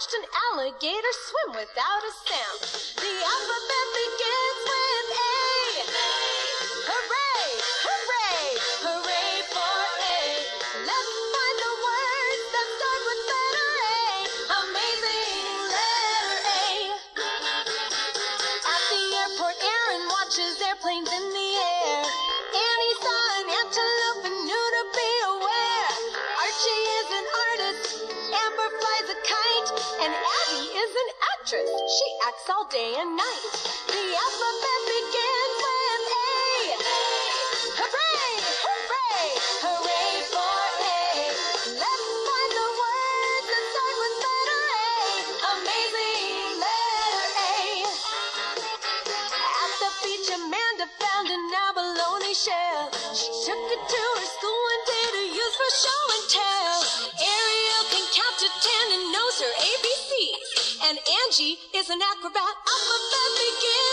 watched an alligator swim without a sound. The alphabet begins with A. Hooray! Hooray! Hooray for A! Let's find the words that start with letter A. Amazing letter A. At the airport, Aaron watches airplanes in and Abby is an actress. She acts all day and night. The alphabet begins with A. Hooray! Hooray! Hooray for A! Let's find the words that start with letter A. Amazing letter A. At the beach, Amanda found an abalone shell. She took it to her school and did a use for show and tell. Her ABCs. And Angie is an acrobat. Alphabet begins.